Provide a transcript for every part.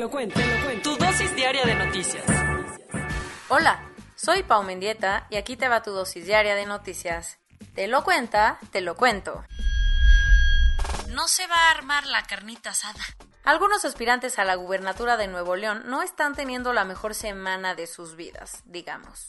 lo cuento, te lo cuento. Tu dosis diaria de noticias. Hola, soy Pau Mendieta y aquí te va tu dosis diaria de noticias. Te lo cuenta, te lo cuento. No se va a armar la carnita asada. Algunos aspirantes a la gubernatura de Nuevo León no están teniendo la mejor semana de sus vidas, digamos.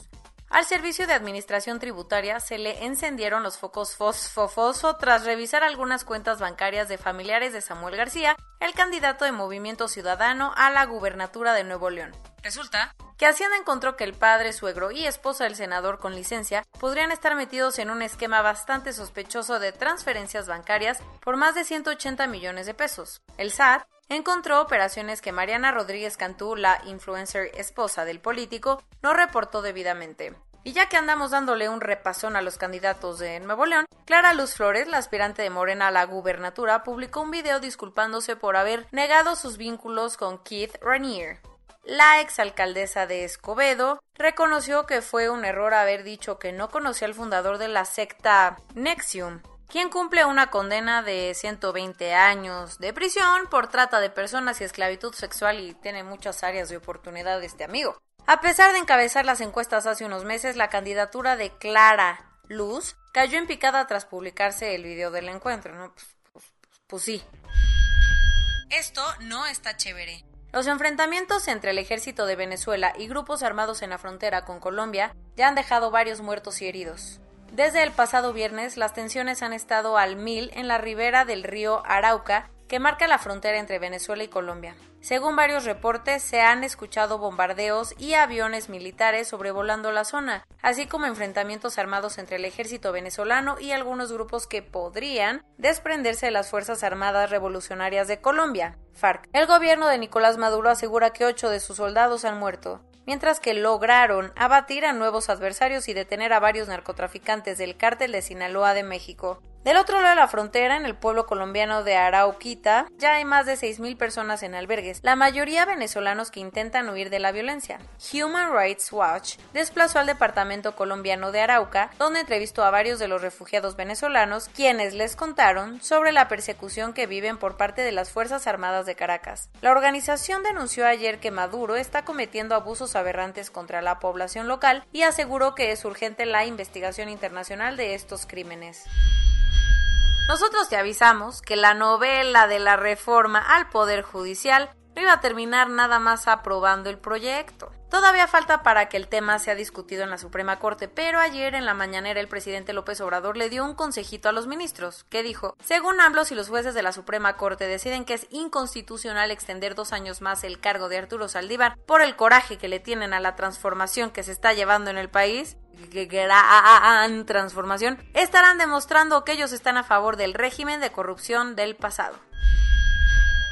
Al Servicio de Administración Tributaria se le encendieron los focos fosfofoso tras revisar algunas cuentas bancarias de familiares de Samuel García, el candidato de Movimiento Ciudadano a la gubernatura de Nuevo León. Resulta que Hacienda encontró que el padre, suegro y esposa del senador con licencia podrían estar metidos en un esquema bastante sospechoso de transferencias bancarias por más de 180 millones de pesos. El SAT encontró operaciones que Mariana Rodríguez Cantú, la influencer esposa del político, no reportó debidamente. Y ya que andamos dándole un repasón a los candidatos de Nuevo León, Clara Luz Flores, la aspirante de Morena a la gubernatura, publicó un video disculpándose por haber negado sus vínculos con Keith Rainier. La exalcaldesa de Escobedo reconoció que fue un error haber dicho que no conocía al fundador de la secta Nexium, quien cumple una condena de 120 años de prisión por trata de personas y esclavitud sexual y tiene muchas áreas de oportunidad este amigo. A pesar de encabezar las encuestas hace unos meses, la candidatura de Clara Luz cayó en picada tras publicarse el video del encuentro, ¿no? Pues, pues, pues sí. Esto no está chévere. Los enfrentamientos entre el ejército de Venezuela y grupos armados en la frontera con Colombia ya han dejado varios muertos y heridos. Desde el pasado viernes, las tensiones han estado al mil en la ribera del río Arauca, que marca la frontera entre Venezuela y Colombia. Según varios reportes, se han escuchado bombardeos y aviones militares sobrevolando la zona, así como enfrentamientos armados entre el ejército venezolano y algunos grupos que podrían desprenderse de las Fuerzas Armadas Revolucionarias de Colombia, FARC. El gobierno de Nicolás Maduro asegura que ocho de sus soldados han muerto mientras que lograron abatir a nuevos adversarios y detener a varios narcotraficantes del cártel de Sinaloa de México. Del otro lado de la frontera, en el pueblo colombiano de Arauquita, ya hay más de 6.000 personas en albergues, la mayoría venezolanos que intentan huir de la violencia. Human Rights Watch desplazó al departamento colombiano de Arauca, donde entrevistó a varios de los refugiados venezolanos, quienes les contaron sobre la persecución que viven por parte de las Fuerzas Armadas de Caracas. La organización denunció ayer que Maduro está cometiendo abusos aberrantes contra la población local y aseguró que es urgente la investigación internacional de estos crímenes. Nosotros te avisamos que la novela de la reforma al Poder Judicial no iba a terminar nada más aprobando el proyecto. Todavía falta para que el tema sea discutido en la Suprema Corte, pero ayer en la mañanera el presidente López Obrador le dio un consejito a los ministros, que dijo, según AMLO, si los jueces de la Suprema Corte deciden que es inconstitucional extender dos años más el cargo de Arturo Saldívar por el coraje que le tienen a la transformación que se está llevando en el país, gran transformación, estarán demostrando que ellos están a favor del régimen de corrupción del pasado.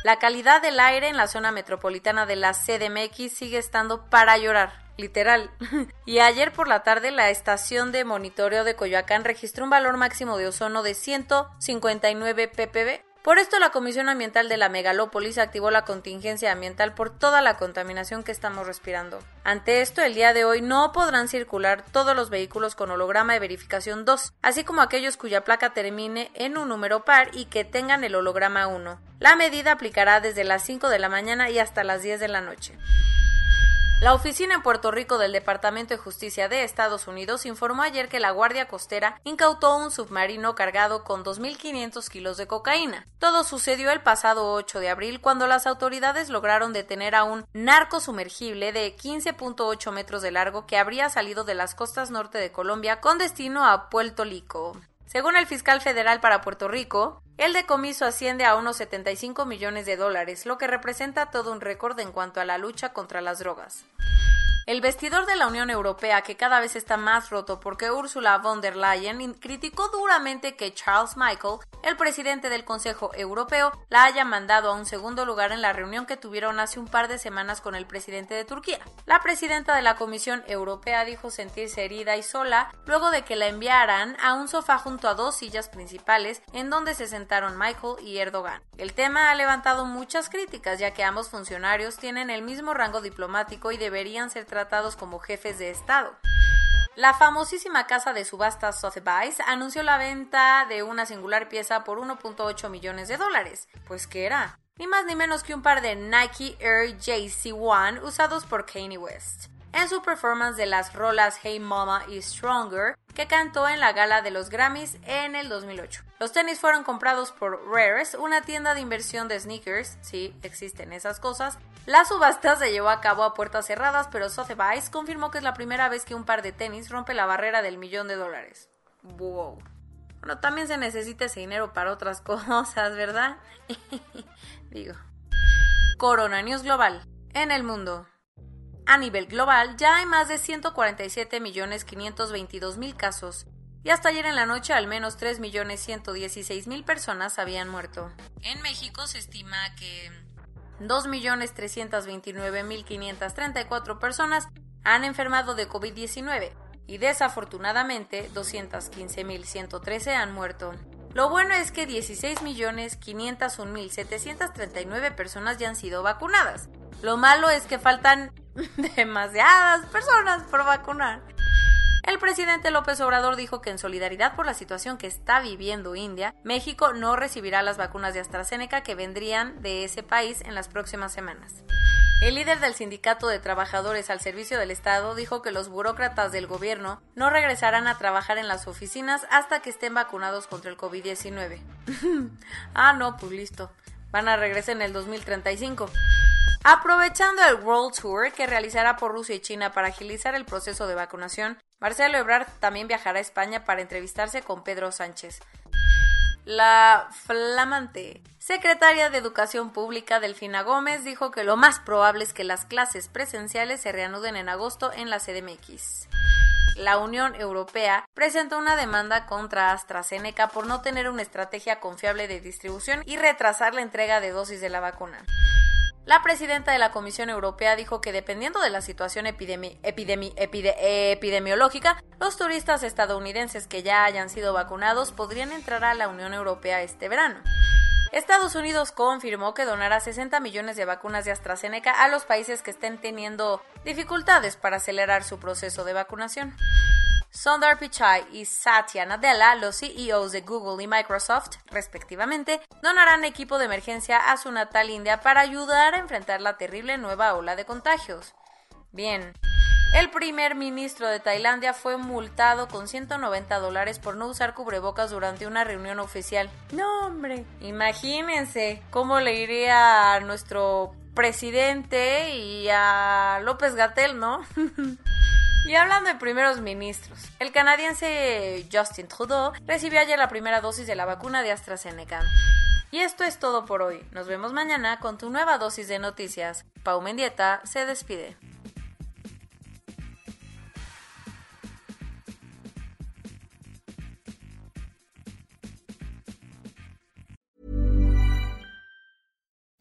La calidad del aire en la zona metropolitana de la CDMX sigue estando para llorar, literal. y ayer por la tarde la estación de monitoreo de Coyoacán registró un valor máximo de ozono de 159 ppb, por esto, la Comisión Ambiental de la Megalópolis activó la contingencia ambiental por toda la contaminación que estamos respirando. Ante esto, el día de hoy no podrán circular todos los vehículos con holograma de verificación 2, así como aquellos cuya placa termine en un número par y que tengan el holograma 1. La medida aplicará desde las 5 de la mañana y hasta las 10 de la noche. La oficina en Puerto Rico del Departamento de Justicia de Estados Unidos informó ayer que la Guardia Costera incautó un submarino cargado con 2.500 kilos de cocaína. Todo sucedió el pasado 8 de abril cuando las autoridades lograron detener a un narco sumergible de 15.8 metros de largo que habría salido de las costas norte de Colombia con destino a Puerto Rico. Según el fiscal federal para Puerto Rico, el decomiso asciende a unos 75 millones de dólares, lo que representa todo un récord en cuanto a la lucha contra las drogas. El vestidor de la Unión Europea, que cada vez está más roto porque Ursula von der Leyen criticó duramente que Charles Michael, el presidente del Consejo Europeo, la haya mandado a un segundo lugar en la reunión que tuvieron hace un par de semanas con el presidente de Turquía. La presidenta de la Comisión Europea dijo sentirse herida y sola luego de que la enviaran a un sofá junto a dos sillas principales en donde se sentaron Michael y Erdogan. El tema ha levantado muchas críticas ya que ambos funcionarios tienen el mismo rango diplomático y deberían ser tratados como jefes de Estado. La famosísima casa de subastas Sotheby's anunció la venta de una singular pieza por 1.8 millones de dólares. Pues ¿qué era? Ni más ni menos que un par de Nike Air JC1 usados por Kanye West en su performance de las rolas Hey Mama y Stronger, que cantó en la gala de los Grammys en el 2008. Los tenis fueron comprados por Rares, una tienda de inversión de sneakers, sí, existen esas cosas. La subasta se llevó a cabo a puertas cerradas, pero Sotheby's confirmó que es la primera vez que un par de tenis rompe la barrera del millón de dólares. Wow. Bueno, también se necesita ese dinero para otras cosas, ¿verdad? Digo. Corona News Global. En el mundo. A nivel global, ya hay más de 147.522.000 casos y hasta ayer en la noche al menos 3.116.000 personas habían muerto. En México se estima que 2.329.534 personas han enfermado de COVID-19 y desafortunadamente 215.113 han muerto. Lo bueno es que 16.501.739 personas ya han sido vacunadas. Lo malo es que faltan demasiadas personas por vacunar. El presidente López Obrador dijo que en solidaridad por la situación que está viviendo India, México no recibirá las vacunas de AstraZeneca que vendrían de ese país en las próximas semanas. El líder del Sindicato de Trabajadores al Servicio del Estado dijo que los burócratas del gobierno no regresarán a trabajar en las oficinas hasta que estén vacunados contra el COVID-19. ah, no, pues listo. Van a regresar en el 2035. Aprovechando el World Tour que realizará por Rusia y China para agilizar el proceso de vacunación, Marcelo Ebrard también viajará a España para entrevistarse con Pedro Sánchez. La flamante secretaria de Educación Pública Delfina Gómez dijo que lo más probable es que las clases presenciales se reanuden en agosto en la CDMX. La Unión Europea presentó una demanda contra AstraZeneca por no tener una estrategia confiable de distribución y retrasar la entrega de dosis de la vacuna. La presidenta de la Comisión Europea dijo que dependiendo de la situación epidemiológica, los turistas estadounidenses que ya hayan sido vacunados podrían entrar a la Unión Europea este verano. Estados Unidos confirmó que donará 60 millones de vacunas de AstraZeneca a los países que estén teniendo dificultades para acelerar su proceso de vacunación. Sundar Pichai y Satya Nadella, los CEOs de Google y Microsoft, respectivamente, donarán equipo de emergencia a su natal India para ayudar a enfrentar la terrible nueva ola de contagios. Bien. El primer ministro de Tailandia fue multado con 190 dólares por no usar cubrebocas durante una reunión oficial. No, hombre. Imagínense cómo le iría a nuestro presidente y a López Gatel, ¿no? Y hablando de primeros ministros, el canadiense Justin Trudeau recibió ayer la primera dosis de la vacuna de AstraZeneca. Y esto es todo por hoy. Nos vemos mañana con tu nueva dosis de noticias. Pau Mendieta se despide.